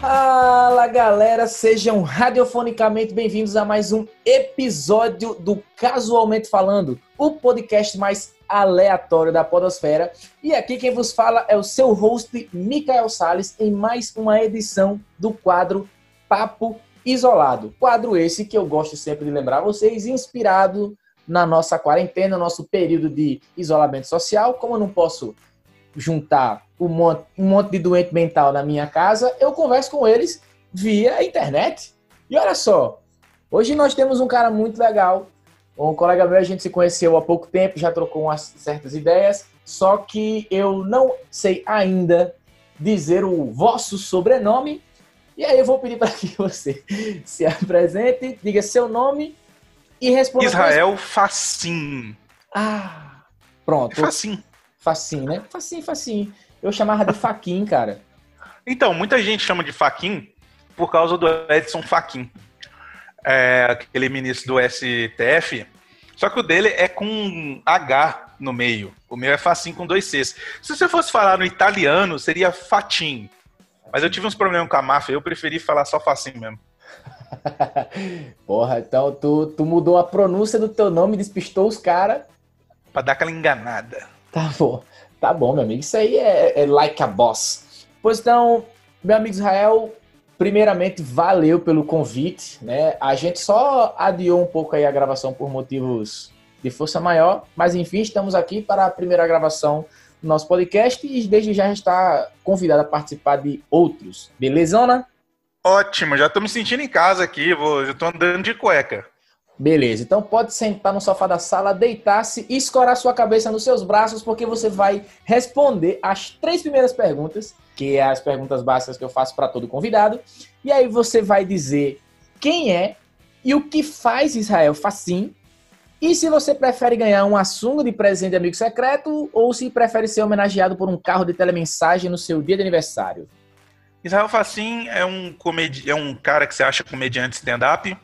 Fala galera, sejam radiofonicamente bem-vindos a mais um episódio do Casualmente Falando, o podcast mais aleatório da Podosfera. E aqui quem vos fala é o seu host, Mikael Sales, em mais uma edição do quadro Papo Isolado. Quadro esse que eu gosto sempre de lembrar vocês, inspirado na nossa quarentena, nosso período de isolamento social. Como eu não posso juntar um monte, um monte de doente mental na minha casa, eu converso com eles via internet. E olha só, hoje nós temos um cara muito legal. Um colega meu, a gente se conheceu há pouco tempo, já trocou umas certas ideias, só que eu não sei ainda dizer o vosso sobrenome. E aí eu vou pedir para que você se apresente, diga seu nome e responda. Israel Facim. Ah, pronto. É Facim. Facim, né? Facim, Facim. Eu chamava de Faquin, cara. Então, muita gente chama de Faquin por causa do Edson Faquin. É, aquele ministro do STF. Só que o dele é com H no meio. O meu é Facim com dois Cs. Se você fosse falar no italiano, seria Fatim. Mas eu tive uns problemas com a máfia, eu preferi falar só Facim mesmo. Porra, então tu, tu mudou a pronúncia do teu nome, despistou os caras. Pra dar aquela enganada. Tá bom, tá bom, meu amigo. Isso aí é, é like a boss. Pois então, meu amigo Israel, primeiramente, valeu pelo convite, né? A gente só adiou um pouco aí a gravação por motivos de força maior, mas enfim, estamos aqui para a primeira gravação do nosso podcast e desde já está convidado a participar de outros. Belezona? Ótimo, já tô me sentindo em casa aqui, vou, já tô andando de cueca. Beleza, então pode sentar no sofá da sala, deitar-se e escorar sua cabeça nos seus braços, porque você vai responder as três primeiras perguntas, que é as perguntas básicas que eu faço para todo convidado. E aí você vai dizer quem é e o que faz Israel Facim. E se você prefere ganhar um assunto de presente de amigo secreto ou se prefere ser homenageado por um carro de telemensagem no seu dia de aniversário. Israel Facim é um, comedi é um cara que você acha comediante stand-up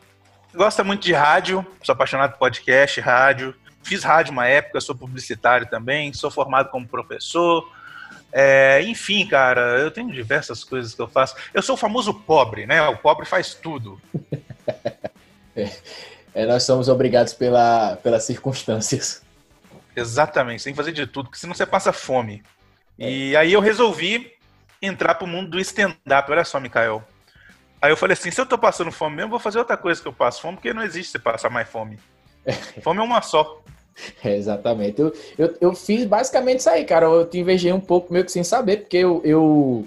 gosta muito de rádio, sou apaixonado por podcast, rádio. Fiz rádio uma época, sou publicitário também, sou formado como professor. É, enfim, cara, eu tenho diversas coisas que eu faço. Eu sou o famoso pobre, né? O pobre faz tudo. é, nós somos obrigados pela, pelas circunstâncias. Exatamente, você tem que fazer de tudo, porque senão você passa fome. É. E aí eu resolvi entrar pro mundo do stand-up. Olha só, Mikael. Aí eu falei assim, se eu tô passando fome mesmo, vou fazer outra coisa que eu passo fome, porque não existe você passar mais fome. Fome é uma só. É, exatamente. Eu, eu, eu, fiz basicamente isso aí, cara. Eu te invejei um pouco meio que sem saber, porque eu, eu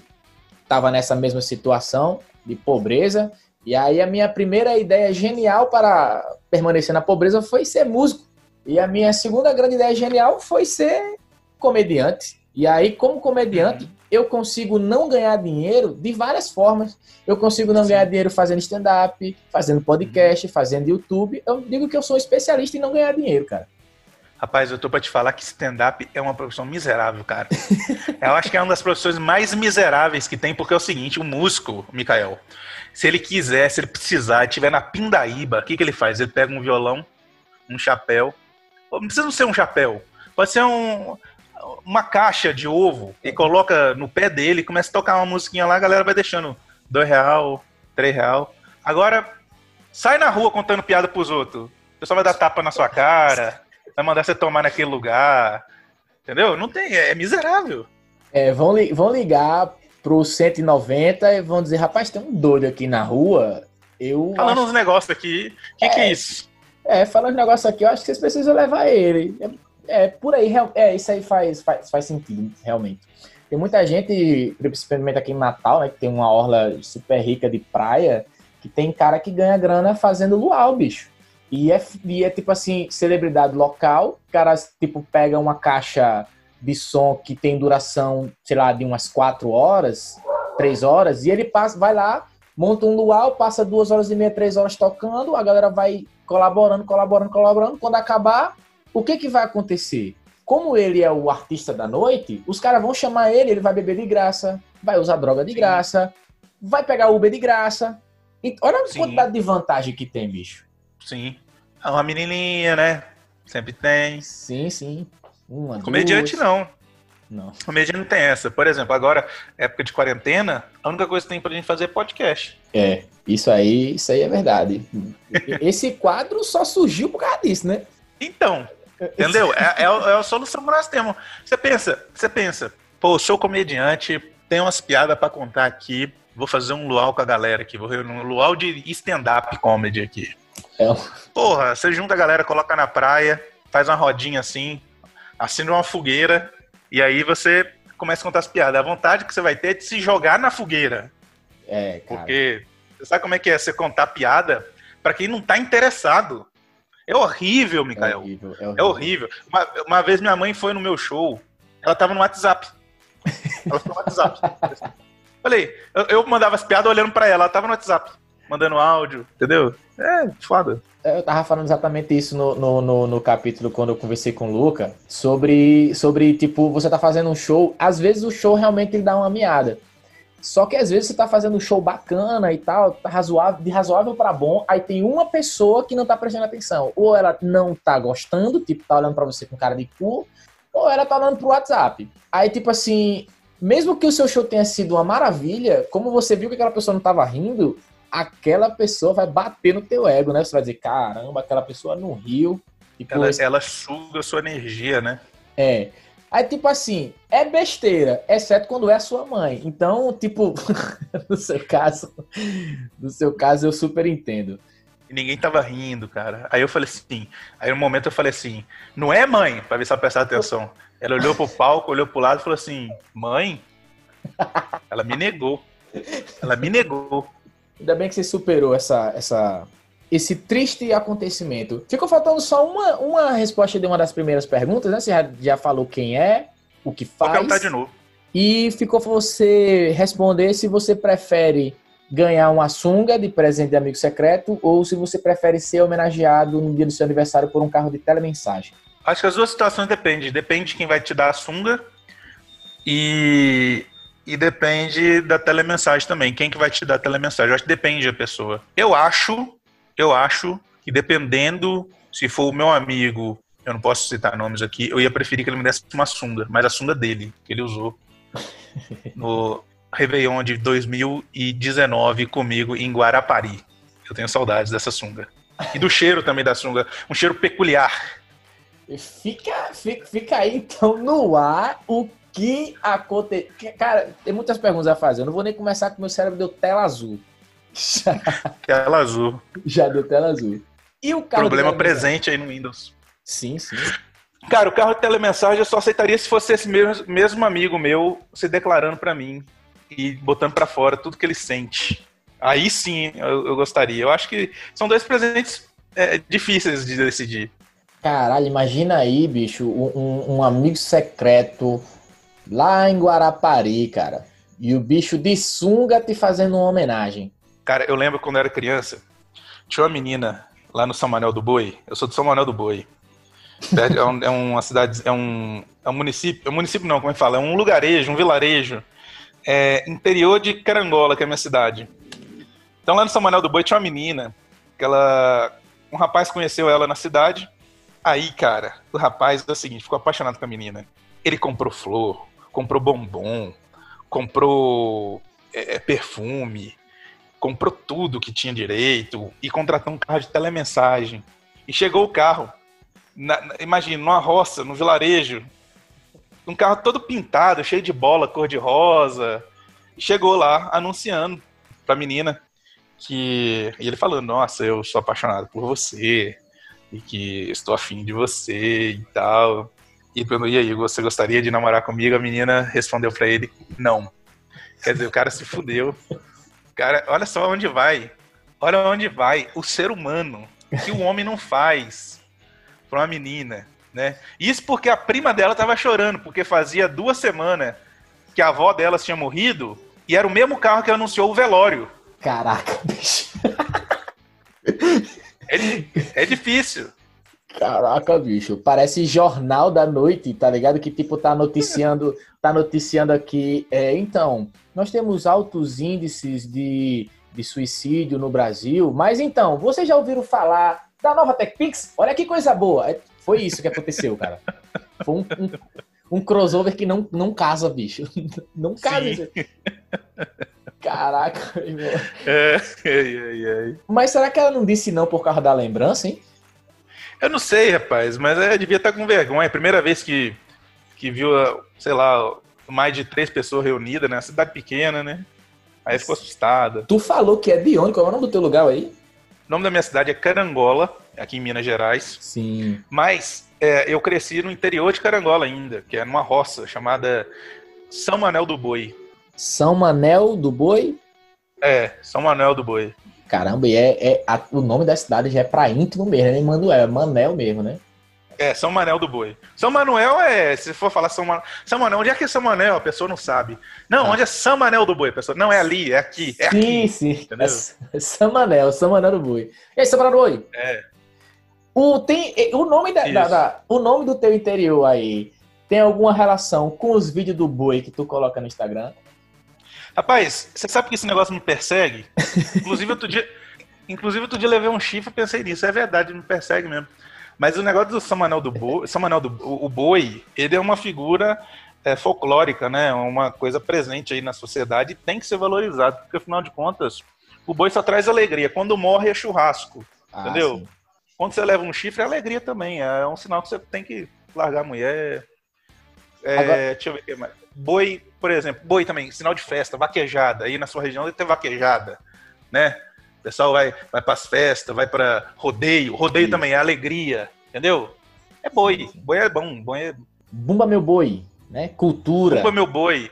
tava nessa mesma situação de pobreza. E aí a minha primeira ideia genial para permanecer na pobreza foi ser músico. E a minha segunda grande ideia genial foi ser comediante. E aí, como comediante, uhum eu consigo não ganhar dinheiro de várias formas. Eu consigo não Sim. ganhar dinheiro fazendo stand-up, fazendo podcast, uhum. fazendo YouTube. Eu digo que eu sou especialista em não ganhar dinheiro, cara. Rapaz, eu tô pra te falar que stand-up é uma profissão miserável, cara. eu acho que é uma das profissões mais miseráveis que tem, porque é o seguinte, o músico, Mikael, se ele quiser, se ele precisar, estiver na pindaíba, o que, que ele faz? Ele pega um violão, um chapéu, não precisa ser um chapéu, pode ser um, uma caixa de ovo e coloca no pé dele, começa a tocar uma musiquinha lá, a galera vai deixando dois real, três real. Agora, sai na rua contando piada pros outros. O pessoal vai dar tapa na sua cara, vai mandar você tomar naquele lugar. Entendeu? Não tem, é, miserável. É, vão, li vão ligar pro 190 e vão dizer, rapaz, tem um doido aqui na rua. Eu falando acho... uns negócios aqui. O que, é, que é isso? É, falando uns negócios aqui, eu acho que vocês precisam levar ele. É, por aí, é, isso aí faz, faz, faz sentido, realmente. Tem muita gente, principalmente aqui em Natal, né, que tem uma orla super rica de praia, que tem cara que ganha grana fazendo luau, bicho. E é, e é tipo assim, celebridade local, caras tipo pega uma caixa de som que tem duração, sei lá, de umas quatro horas, três horas, e ele passa, vai lá, monta um luau, passa duas horas e meia, três horas tocando, a galera vai colaborando, colaborando, colaborando. Quando acabar, o que, que vai acontecer? Como ele é o artista da noite, os caras vão chamar ele, ele vai beber de graça, vai usar droga de Sim. graça, vai pegar Uber de graça. E olha a Sim. quantidade de vantagem que tem, bicho. Sim. É uma menininha, né? Sempre tem. Sim, sim. Uma, Comediante duas. não. Não. Comediante não tem essa. Por exemplo, agora, época de quarentena, a única coisa que tem pra gente fazer é podcast. É, isso aí, isso aí é verdade. Esse quadro só surgiu por causa disso, né? Então, entendeu? É, é, é a solução que nós temos. Você pensa, você pensa, pô, sou comediante, tenho umas piadas pra contar aqui, vou fazer um luau com a galera aqui, vou um luau de stand-up comedy aqui. É. Porra, você junta a galera, coloca na praia, faz uma rodinha assim, acende uma fogueira, e aí você começa a contar as piadas. A vontade que você vai ter é de se jogar na fogueira. É, cara. Porque você sabe como é que é você contar piada pra quem não tá interessado. É horrível, É Mikael. horrível, é É horrível. horrível. Uma, uma vez minha mãe foi no meu show, ela tava no WhatsApp. Ela foi no WhatsApp. Falei, eu, eu mandava as piadas olhando pra ela, ela tava no WhatsApp, mandando áudio, entendeu? É, foda. Eu tava falando exatamente isso no, no, no, no capítulo quando eu conversei com o Luca, sobre, sobre, tipo, você tá fazendo um show, às vezes o show realmente ele dá uma miada. Só que às vezes você tá fazendo um show bacana e tal, tá razoável, de razoável pra bom, aí tem uma pessoa que não tá prestando atenção. Ou ela não tá gostando, tipo, tá olhando pra você com cara de cu, ou ela tá olhando pro WhatsApp. Aí, tipo assim, mesmo que o seu show tenha sido uma maravilha, como você viu que aquela pessoa não tava rindo, aquela pessoa vai bater no teu ego, né? Você vai dizer, caramba, aquela pessoa não riu. Tipo, Ela, ela suga a sua energia, né? é. Aí, tipo assim, é besteira, exceto quando é a sua mãe. Então, tipo, no seu caso, no seu caso, eu super entendo. E ninguém tava rindo, cara. Aí eu falei assim, aí no momento eu falei assim, não é mãe? Pra ver se ela prestar atenção. Ela olhou pro palco, olhou pro lado e falou assim, mãe? Ela me negou. Ela me negou. Ainda bem que você superou essa, essa, esse triste acontecimento. Ficou faltando só uma, uma resposta de uma das primeiras perguntas, né? Você já, já falou quem é, o que Vou faz. perguntar de novo. E ficou você responder se você prefere ganhar uma sunga de presente de amigo secreto ou se você prefere ser homenageado no dia do seu aniversário por um carro de telemensagem. Acho que as duas situações dependem. Depende de quem vai te dar a sunga e, e depende da telemensagem também. Quem que vai te dar a telemensagem? Eu acho que depende da pessoa. Eu acho, eu acho que dependendo, se for o meu amigo, eu não posso citar nomes aqui, eu ia preferir que ele me desse uma sunga, mas a sunga dele, que ele usou no Réveillon de 2019 comigo em Guarapari. Eu tenho saudades dessa sunga. E do cheiro também da sunga. Um cheiro peculiar. Fica, fica, fica aí então no ar o que aconteceu. Cara, tem muitas perguntas a fazer. Eu não vou nem começar com meu cérebro deu tela azul. Já, Tela azul. já deu tela azul. E o carro de Problema presente aí no Windows. Sim, sim. Cara, o carro de telemensagem eu só aceitaria se fosse esse mesmo, mesmo amigo meu se declarando pra mim e botando pra fora tudo que ele sente. Aí sim eu, eu gostaria. Eu acho que são dois presentes é, difíceis de decidir. Caralho, imagina aí, bicho, um, um- um amigo secreto lá em Guarapari, cara. E o bicho de sunga te fazendo uma homenagem. Cara, eu lembro quando eu era criança, tinha uma menina lá no São Manuel do Boi. Eu sou de São Manuel do Boi. É, um- é uma cidade, é um, é um município, é um município não, como é que fala? É um lugarejo, um vilarejo, é, interior de Carangola, que é a minha cidade. Então lá no São Manuel do Boi tinha uma menina, que ela, um rapaz conheceu ela na cidade. Aí, cara, o rapaz é o seguinte, ficou apaixonado com a menina. Ele comprou flor, comprou bombom, comprou é, é, perfume, comprou tudo que tinha direito e contratou um carro de telemensagem. E chegou o carro, na, na- imagina, numa roça, no vilarejo, um carro todo pintado, cheio de bola cor-de-rosa. E chegou lá anunciando pra menina que. E ele falando: Nossa, eu sou apaixonado por você e que estou afim de você e tal. E perguntou: E aí, você gostaria de namorar comigo? A menina respondeu pra ele: Não. Quer dizer, o cara se fudeu. Cara, olha só onde vai. Olha onde vai o ser humano que o homem não faz pra uma menina, né? Isso porque a prima dela tava chorando, porque fazia duas semanas que a avó delas tinha morrido e era o mesmo carro que anunciou o velório. Caraca, bicho. É, é difícil. Caraca, bicho. Parece jornal da noite, tá ligado? Que tipo tá noticiando, tá noticiando aqui. É, então, nós temos altos índices de, de suicídio no Brasil, mas então, vocês já ouviram falar da nova TechPix? Olha que coisa boa. É, Foi isso que aconteceu, cara. Foi um, um- um crossover que não, não casa, bicho. Não casa. Caraca, irmão. É, é, é, Mas será que ela não disse não por causa da lembrança, hein? Eu não sei, rapaz, mas ela devia estar com vergonha. Primeira vez que, que viu, sei lá, mais de três pessoas reunidas, né? Cidade pequena, né? Aí ficou assustada. Tu falou que é de onde? Qual é o nome do teu lugar aí? O nome da minha cidade é Carangola, aqui em Minas Gerais. Sim. Mas é, eu cresci no interior de Carangola ainda, que é numa roça chamada São Manel do Boi. São Manel do Boi? É, São Manel do Boi. Caramba, e é, é a, o nome da cidade já é pra íntimo mesmo, né? Manuel, é Manel mesmo, né? É, São Manuel do Boi. São Manuel é, se for falar São Manuel, São Manuel, onde é que é São Manuel? A pessoa não sabe. Não, ah. onde é São Manuel do Boi? A pessoa, não, é ali, é aqui, é sim, aqui. Sim, sim. É São Manuel, São Manuel do Boi. E aí, São Manuel do Boi? É. O, tem, o, nome da, da, da, o nome do teu interior aí tem alguma relação com os vídeos do boi que tu coloca no Instagram? Rapaz, você sabe que esse negócio me persegue? Inclusive, outro dia, inclusive, outro dia levei um chifre e pensei nisso. É verdade, me persegue mesmo. Mas o negócio do Samanel do Boi, Samanel do o, o Boi, ele é uma figura é, folclórica, né? Uma coisa presente aí na sociedade e tem que ser valorizado, porque afinal de contas, o boi só traz alegria. Quando morre é churrasco, ah, entendeu? Sim. Quando você leva um chifre é alegria também. É um sinal que você tem que largar a mulher. É, Agora... Deixa eu ver o que mais. Boi, por exemplo, boi também, sinal de festa, vaquejada. Aí na sua região deve ter vaquejada, né? O pessoal vai, vai para as festas, vai para rodeio. Rodeio também é alegria, entendeu? É boi. Boi é bom. Boi é... Bumba meu boi, né? Cultura. Bumba meu boi.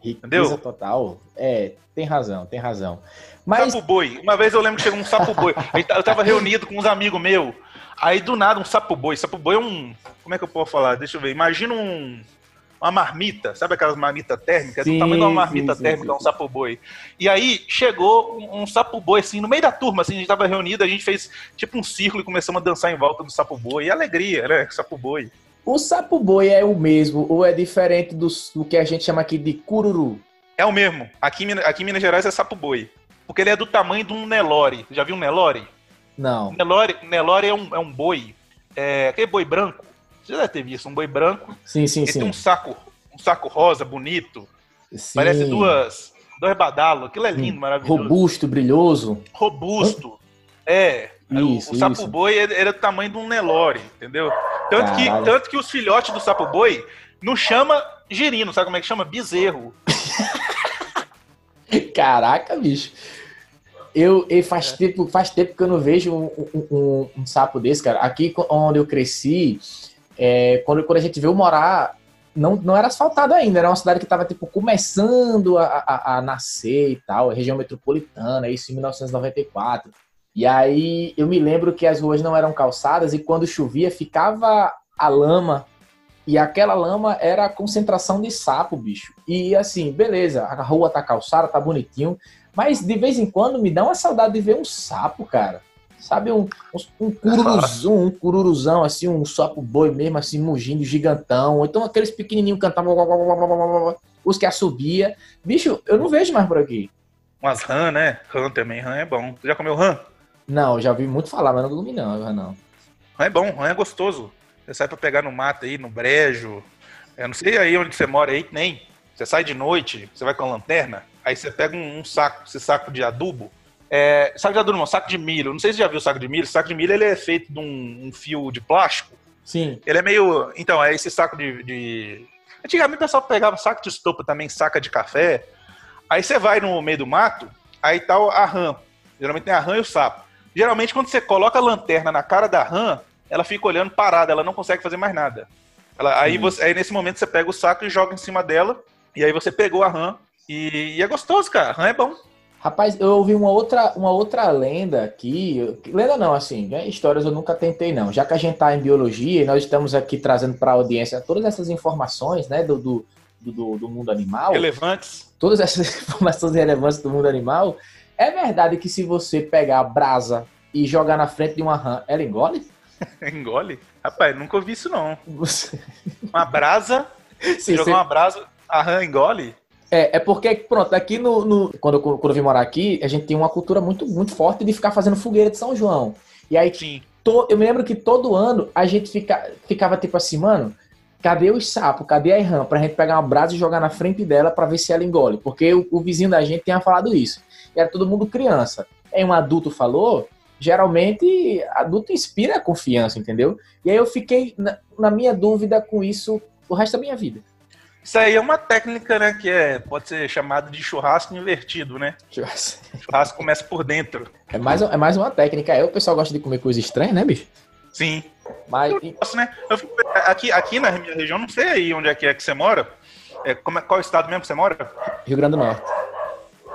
Riqueza entendeu? total. É, tem razão, tem razão. Mas... Sapo boi. Uma vez eu lembro que chegou um sapo boi. Eu tava reunido com uns amigos meus. Aí do nada um sapo boi. Sapo boi é um. Como é que eu posso falar? Deixa eu ver. Imagina um uma marmita, sabe aquelas marmitas térmicas? Sim, do tamanho de uma marmita sim, térmica, sim, um sapo boi. E aí chegou um, um, sapo boi, assim, no meio da turma, assim, a gente tava reunido, a gente fez tipo um círculo e começamos a dançar em volta do sapo boi. E alegria, né? Sapo boi. O sapo boi é o mesmo ou é diferente do, do que a gente chama aqui de cururu? É o mesmo. Aqui, aqui em Minas Gerais é sapo boi. Porque ele é do tamanho de um Nelore. Já viu um Nelore? Não. Nelore, Nelore é, um, é um boi. É, aquele boi branco você já deve ter visto um boi branco. Sim, sim, ele sim. tem um saco, um saco rosa bonito. Sim. Parece duas, dois badalos. Aquilo é lindo, maravilhoso. Robusto, brilhoso. Robusto. Hã? É. Isso, o, o sapo boi era do tamanho de um Nelore, entendeu? Tanto que, tanto que os filhotes do sapo boi não chama girino, sabe como é que chama? Bezerro. Caraca, bicho. Eu, eu faz, é. tempo, faz tempo que eu não vejo um, um, um, um, sapo desse, cara. Aqui onde eu cresci, é, quando, quando a gente veio morar, não, não era asfaltado ainda, era uma cidade que estava tipo, começando a, a, a, nascer e tal, região metropolitana, isso em 1994. E aí eu me lembro que as ruas não eram calçadas e quando chovia ficava a lama. E aquela lama era a concentração de sapo, bicho. E assim, beleza, a rua tá calçada, tá bonitinho, mas de vez em quando me dá uma saudade de ver um sapo, cara. Sabe, um, um, cururuzão, um cururuzão, assim, um sapo boi mesmo, assim, mugindo, gigantão. Então aqueles pequenininhos cantavam, os que assobia. Bicho, eu não vejo mais por aqui. Umas rã, né? Rã também, rã é bom. Você já comeu rã? Não, já ouvi muito falar, mas não comi não, rã não. Rã é bom, rã é gostoso. Você sai pra pegar no mato aí, no brejo. Eu não sei aí onde você mora aí, nem. Você sai de noite, você vai com a lanterna, aí você pega um, um saco, esse saco de adubo, é, saco de adubo, não, saco de milho. Não sei se você já viu o saco de milho. O saco de milho ele é feito de um, um fio de plástico. Sim. Ele é meio. Então, é esse saco de. de... Antigamente o pessoal pegava saco de estopa também, saca de café. Aí você vai no meio do mato, aí tá a rã. Geralmente tem a rã e o sapo. Geralmente, quando você coloca a lanterna na cara da rã, ela fica olhando parada, ela não consegue fazer mais nada. Ela, aí, você, aí nesse momento você pega o saco e joga em cima dela, e aí você pegou a rã. E, e é gostoso, cara. A rã é bom. Rapaz, eu ouvi uma outra, uma outra lenda aqui. Lenda não, assim, né? histórias eu nunca tentei, não. Já que a gente está em biologia e nós estamos aqui trazendo para a audiência todas essas informações né, do, do, do, do, mundo animal. Relevantes. Todas essas informações relevantes do mundo animal. É verdade que se você pegar a brasa e jogar na frente de uma rã, ela engole? engole? Rapaz, nunca ouvi isso, não. Você... Uma brasa, Sim, jogar você... uma brasa, a rã engole? É, é porque, pronto, aqui no. no quando, eu, quando eu vim morar aqui, a gente tem uma cultura muito, muito forte de ficar fazendo fogueira de São João. E aí, to, eu me lembro que todo ano a gente fica, ficava tipo assim, mano, cadê os sapos? Cadê a rã? Pra gente pegar uma brasa e jogar na frente dela para ver se ela engole. Porque o, o, vizinho da gente tinha falado isso. E era todo mundo criança. Aí um adulto falou, geralmente adulto inspira confiança, entendeu? E aí eu fiquei na, na minha dúvida com isso o resto da minha vida. Isso aí é uma técnica, né? Que é, pode ser chamado de churrasco invertido, né? Churrasco. churrasco começa por dentro. É mais, é mais uma técnica. Aí o pessoal gosta de comer coisa estranha, né, bicho? Sim. Mas... Eu gosto, né? Eu fico, aqui, aqui na minha região, não sei aí onde é que é que você mora. É, como é, qual estado mesmo que você mora? Rio Grande do Norte.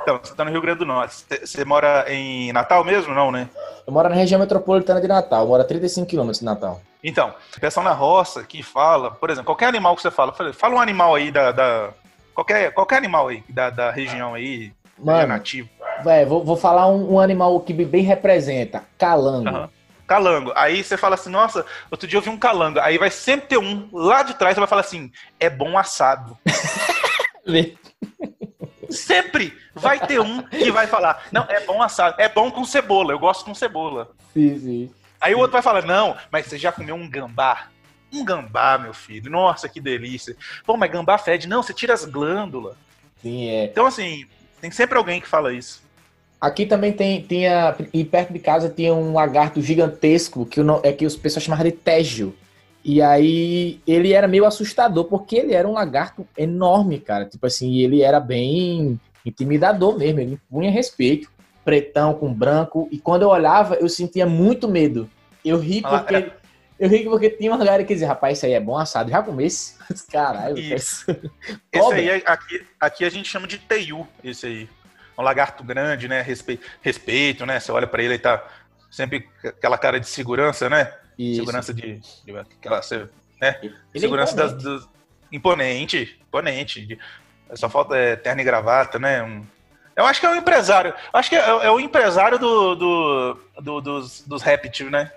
Então, você está no Rio Grande do Norte. Você mora em Natal mesmo, não, né? Eu moro na região metropolitana de Natal. Eu moro a 35 quilômetros de Natal. Então, pessoal na roça que fala, por exemplo, qualquer animal que você fala, fala um animal aí da. da qualquer, qualquer animal aí da, da região aí, Mano, nativo. Véio, vou, vou falar um, um, animal que bem representa: calango. Uhum. Calango. Aí você fala assim, nossa, outro dia eu vi um calango. Aí vai sempre ter um lá de trás, você vai falar assim, é bom assado. sempre vai ter um que vai falar, não, é bom assado, é bom com cebola, eu gosto com cebola. Sim, sim. Aí o outro vai falar: Não, mas você já comeu um gambá? Um gambá, meu filho. Nossa, que delícia. Pô, mas gambá fede. Não, você tira as glândulas. Sim, é. Então, assim, tem sempre alguém que fala isso. Aqui também tem, tinha, e perto de casa tinha um lagarto gigantesco que é que os pessoas chamavam de Tégio. E aí ele era meio assustador, porque ele era um lagarto enorme, cara. Tipo assim, ele era bem intimidador mesmo, ele impunha respeito pretão com branco. E quando eu olhava, eu sentia muito medo. Eu ri porque. Ah. Eu ri porque tinha uma galera que dizia, rapaz, isso aí é bom assado. Já comesse? Caralho, isso. Esse aí, é, aqui, aqui a gente chama de teiu, esse aí. Um lagarto grande, né? Respeito, respeito né? Você olha para ele e tá sempre aquela cara de segurança, né? Isso. Segurança de. de aquela, né? Ele é segurança é das, das, Imponente, imponente. Só falta é, terno e gravata, né? Um, eu acho que é o empresário. Acho que é, é o empresário do, do, do dos, dos répteis, né?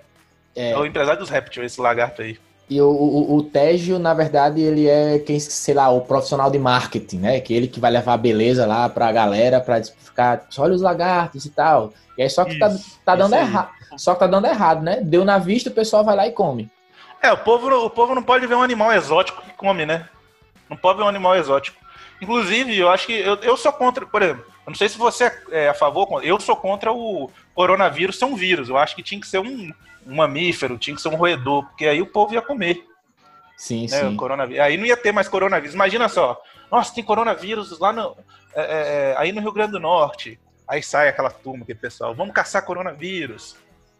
É. é. o empresário dos répteis, esse lagarto aí. E o, o, o Tégio, na verdade, ele é quem, sei lá, o profissional de marketing, né? Que ele que vai levar a beleza lá pra galera pra ficar, olha os lagartos e tal. E aí só que tá, isso, tá, tá dando errado. Só que tá dando errado, né? Deu na vista, o pessoal vai lá e come. É, o povo, o povo não pode ver um animal exótico que come, né? Não pode ver um animal exótico. Inclusive, eu acho que eu, eu sou contra, por exemplo, eu não sei se você é a favor, eu sou contra o coronavírus ser um vírus. Eu acho que tinha que ser um, um mamífero, tinha que ser um roedor, porque aí o povo ia comer. Sim, né, sim. Coronavírus. Aí não ia ter mais coronavírus. Imagina só, nossa, tem coronavírus lá no, é, é, é aí no Rio Grande do Norte. Aí sai aquela turma, aquele pessoal, vamos caçar coronavírus.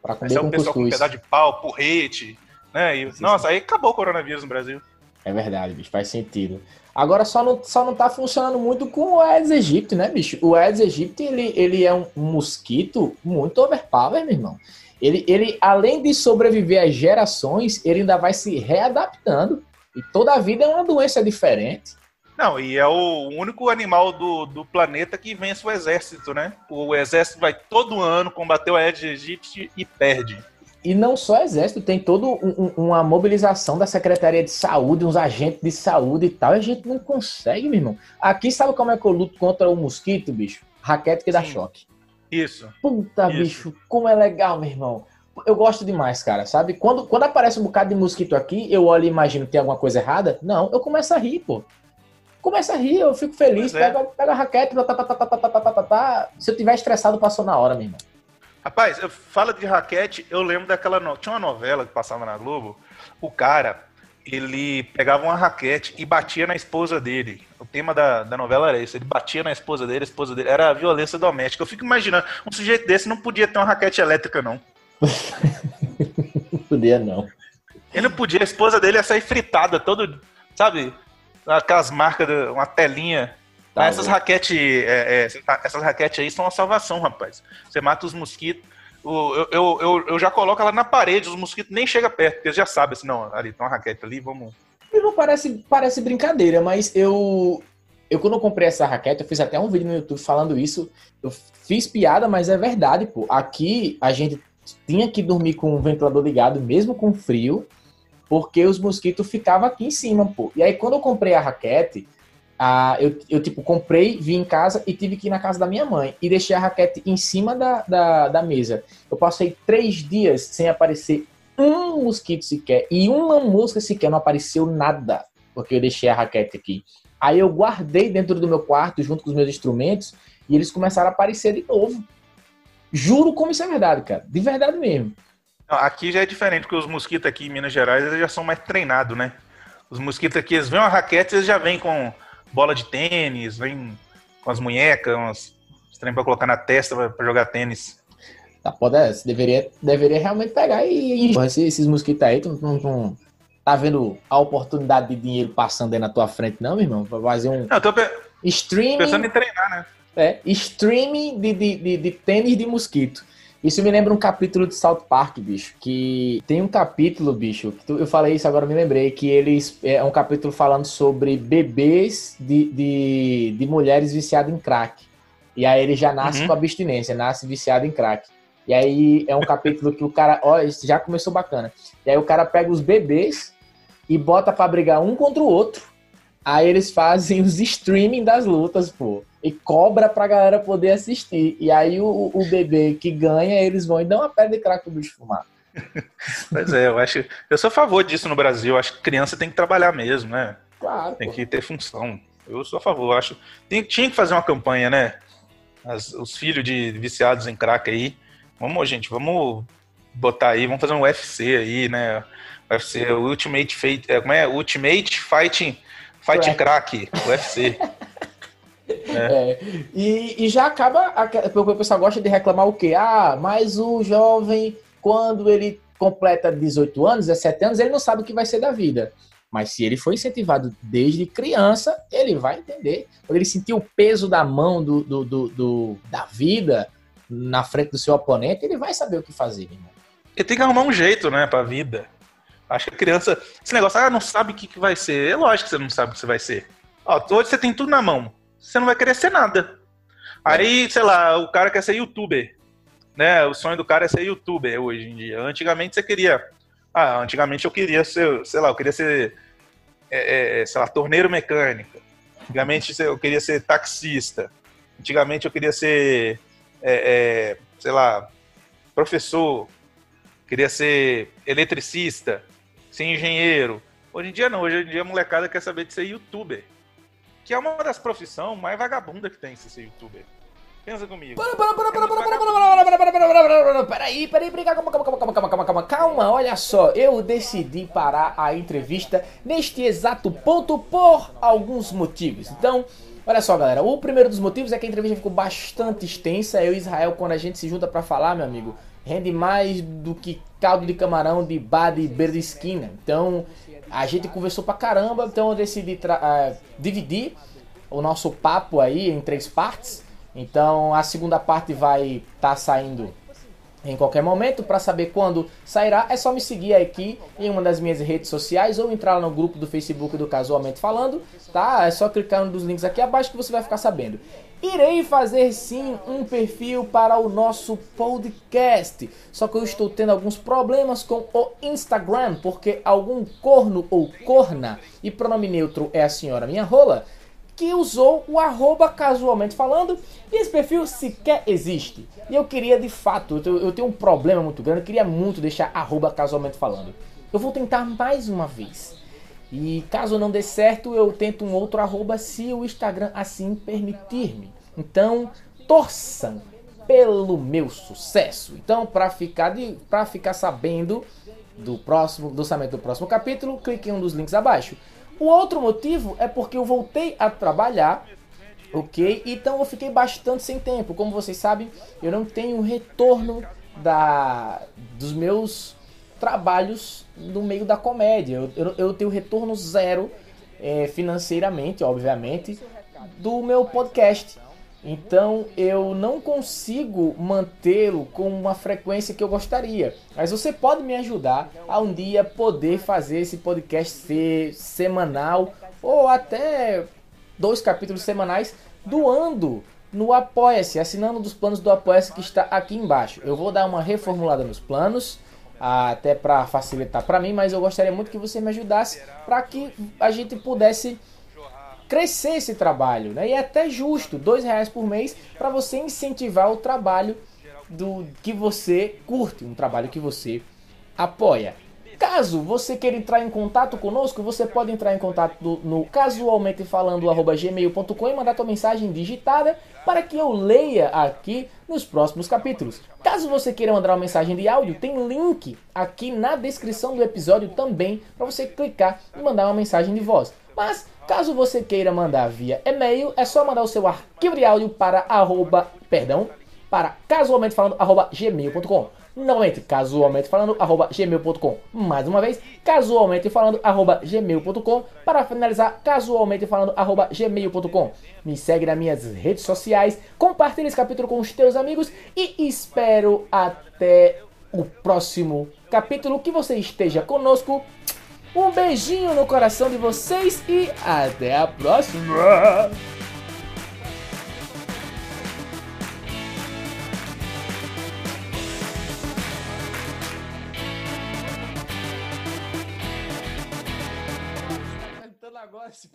Pra comer aí sai o pessoal cuscuz. com pedaço de pau, porrete, né? E, sim, nossa, sim. aí acabou o coronavírus no Brasil. É verdade, bicho, faz sentido. Agora só não, só não tá funcionando muito com o Aedes aegypti, né, bicho? O Aedes aegypti, ele, ele é um, mosquito muito overpower, meu irmão. Ele, ele, além de sobreviver às gerações, ele ainda vai se readaptando. E toda a vida é uma doença diferente. Não, e é o único animal do, do planeta que vence o exército, né? O exército vai todo ano combater o Aedes aegypti e perde. E não só exército, tem toda um, uma mobilização da Secretaria de Saúde, uns agentes de saúde e tal, e a gente não consegue, meu irmão. Aqui, sabe como é que eu luto contra o mosquito, bicho? Raquete que dá Sim. choque. Isso. Puta, Isso. bicho, como é legal, meu irmão. Eu gosto demais, cara, sabe? Quando, quando aparece um bocado de mosquito aqui, eu olho e imagino que tem alguma coisa errada. Não, eu começo a rir, pô. Começo a rir, eu fico feliz, pego, pego a raquete, tá, tá, tá, tá, tá, tá, tá, tá, tá. Se eu tiver estressado, passou na hora, meu irmão. Rapaz, fala de raquete, eu lembro daquela. No... Tinha uma novela que passava na Globo. O cara, ele pegava uma raquete e batia na esposa dele. O tema da, da novela era isso. Ele batia na esposa dele, a esposa dele. Era a violência doméstica. Eu fico imaginando, um sujeito desse não podia ter uma raquete elétrica, não. não podia, não. Ele não podia, a esposa dele ia sair fritada, todo, sabe? Aquelas marcas, uma telinha Tá, essas raquetes é, é, essas raquetes aí são a salvação, rapaz. Você mata os mosquitos. Eu, eu, eu, eu, já coloco ela na parede, os mosquitos nem chegam perto, porque eles já sabem assim, não, ali tem uma raquete ali, vamos. Não parece, parece brincadeira, mas eu. Eu, quando eu comprei essa raquete, eu fiz até um vídeo no YouTube falando isso. Eu fiz piada, mas é verdade, pô. Aqui a gente tinha que dormir com o ventilador ligado, mesmo com frio, porque os mosquitos ficavam aqui em cima, pô. E aí, quando eu comprei a raquete, ah, eu, eu, tipo, comprei, vim em casa e tive que ir na casa da minha mãe e deixei a raquete em cima da, da, da mesa. Eu passei três dias sem aparecer um mosquito sequer e uma mosca sequer não apareceu nada, porque eu deixei a raquete aqui. Aí eu guardei dentro do meu quarto junto com os meus instrumentos e eles começaram a aparecer de novo. Juro como isso é verdade, cara. De verdade mesmo. Aqui já é diferente, porque os mosquitos aqui em Minas Gerais eles já são mais treinados, né? Os mosquitos aqui, eles vêm uma raquete, eles já vêm com bola de tênis, vêm com as munhecas, umas trem pra colocar na testa pra jogar tênis. Tá, pode, é, você deveria, deveria realmente pegar e. e esses, esses mosquitos aí, tu não, não, tá vendo a oportunidade de dinheiro passando aí na tua frente, não, meu irmão? Pra fazer um. Não, eu tô pe... streaming. Pensando em treinar, né? É, streaming de, de, de, de tênis de mosquito. Isso me lembra um capítulo de South Park, bicho. Que tem um capítulo, bicho. Que tu, eu falei isso agora, me lembrei. Que eles. É um capítulo falando sobre bebês de, de, de mulheres viciadas em crack. E aí ele já nasce uhum. com abstinência, nasce viciado em crack. E aí é um capítulo que o cara. Ó, já começou bacana. E aí o cara pega os bebês e bota pra brigar um contra o outro. Aí eles fazem os streaming das lutas, pô e cobra pra galera poder assistir. E aí o, o bebê que ganha, eles vão e dão uma pedra de crack pro bicho fumar. pois é, eu acho. Eu sou a favor disso no Brasil. Eu acho que criança tem que trabalhar mesmo, né? Claro. Tem pô. que ter função. Eu sou a favor. Eu acho. Tem, tinha que fazer uma campanha, né? As, os filhos de viciados em crack aí. Vamos, gente, vamos botar aí, vamos fazer um UFC aí, né? UFC, Ultimate Fight, é, como é? Ultimate Fighting Fighting Crack, UFC. É. É. E, e, já acaba. O pessoal gosta de reclamar o quê? Ah, mas o jovem, quando ele completa 18 anos, 17 anos, ele não sabe o que vai ser da vida. Mas se ele foi incentivado desde criança, ele vai entender. Quando ele sentir o peso da mão do, do, do, do da vida na frente do seu oponente, ele vai saber o que fazer, irmão. Ele tem que arrumar um jeito, né, pra vida. Acho que a criança. Esse negócio, ah, não sabe o que, que vai ser. É lógico que você não sabe o que você vai ser. Ó, hoje você tem tudo na mão você não vai querer ser nada. Aí, sei lá, o cara quer ser youtuber. Né? O sonho do cara é ser youtuber hoje em dia. Antigamente você queria. Ah, antigamente eu queria ser, sei lá, eu queria ser, é, é, sei lá, torneiro mecânico. Antigamente eu queria ser taxista. Antigamente eu queria ser, é, é, sei lá, professor. Queria ser eletricista, ser engenheiro. Hoje em dia não, hoje em dia a molecada quer saber de ser youtuber que é uma das profissões mais vagabunda que tem ser youtuber. Pensa comigo. Peraí, peraí, peraí, calma, calma, calma, calma, calma, calma, calma, olha só, eu decidi parar a entrevista neste exato ponto por alguns motivos. Então, olha só, galera, o primeiro dos motivos é que a entrevista ficou bastante extensa. Eu e Israel, quando a gente se junta para falar, meu amigo, rende mais do que caldo de camarão de bar de beira de esquina. Então, a gente conversou pra caramba, então eu decidi uh, dividir o nosso papo aí em três partes. Então a segunda parte vai estar tá saindo em qualquer momento. Para saber quando sairá, é só me seguir aqui em uma das minhas redes sociais ou entrar no grupo do Facebook do Casualmente Falando, tá? É só clicar nos links aqui abaixo que você vai ficar sabendo. Irei fazer sim um perfil para o nosso podcast. Só que eu estou tendo alguns problemas com o Instagram, porque algum corno ou corna, e pronome neutro é a senhora minha rola, que usou o arroba casualmente falando, e esse perfil sequer existe. E eu queria de fato, eu tenho um problema muito grande, eu queria muito deixar arroba casualmente falando. Eu vou tentar mais uma vez. E caso não dê certo, eu tento um outro arroba se o Instagram assim permitir-me. Então, torçam pelo meu sucesso. Então, para ficar de para ficar sabendo do próximo do lançamento do próximo capítulo, clique em um dos links abaixo. O outro motivo é porque eu voltei a trabalhar, ok? Então eu fiquei bastante sem tempo. Como vocês sabem, eu não tenho retorno da dos meus trabalhos no meio da comédia. Eu, eu, eu tenho retorno zero é, financeiramente, obviamente, do meu podcast. Então eu não consigo mantê-lo com uma frequência que eu gostaria. Mas você pode me ajudar a um dia poder fazer esse podcast ser semanal ou até dois capítulos semanais doando no Apoia-se, assinando dos planos do Apoia-se que está aqui embaixo. Eu vou dar uma reformulada nos planos até para facilitar para mim, mas eu gostaria muito que você me ajudasse para que a gente pudesse crescer esse trabalho, né? E é até justo, dois reais por mês para você incentivar o trabalho do que você curte, um trabalho que você apoia. Caso você queira entrar em contato conosco, você pode entrar em contato no casualmentefalando@gmail.com e mandar sua mensagem digitada para que eu leia aqui nos próximos capítulos. Caso você queira mandar uma mensagem de áudio, tem link aqui na descrição do episódio também para você clicar e mandar uma mensagem de voz. Mas caso você queira mandar via e-mail, é só mandar o seu arquivo de áudio para arroba, perdão, para casualmentefalando@gmail.com. Novamente, casualmente falando, arroba gmail.com. Mais uma vez, casualmente falando, arroba gmail.com. Para finalizar, casualmente falando, arroba gmail.com. Me segue nas minhas redes sociais, compartilhe esse capítulo com os teus amigos e espero até o próximo capítulo que você esteja conosco. Um beijinho no coração de vocês e até a próxima! agora esse.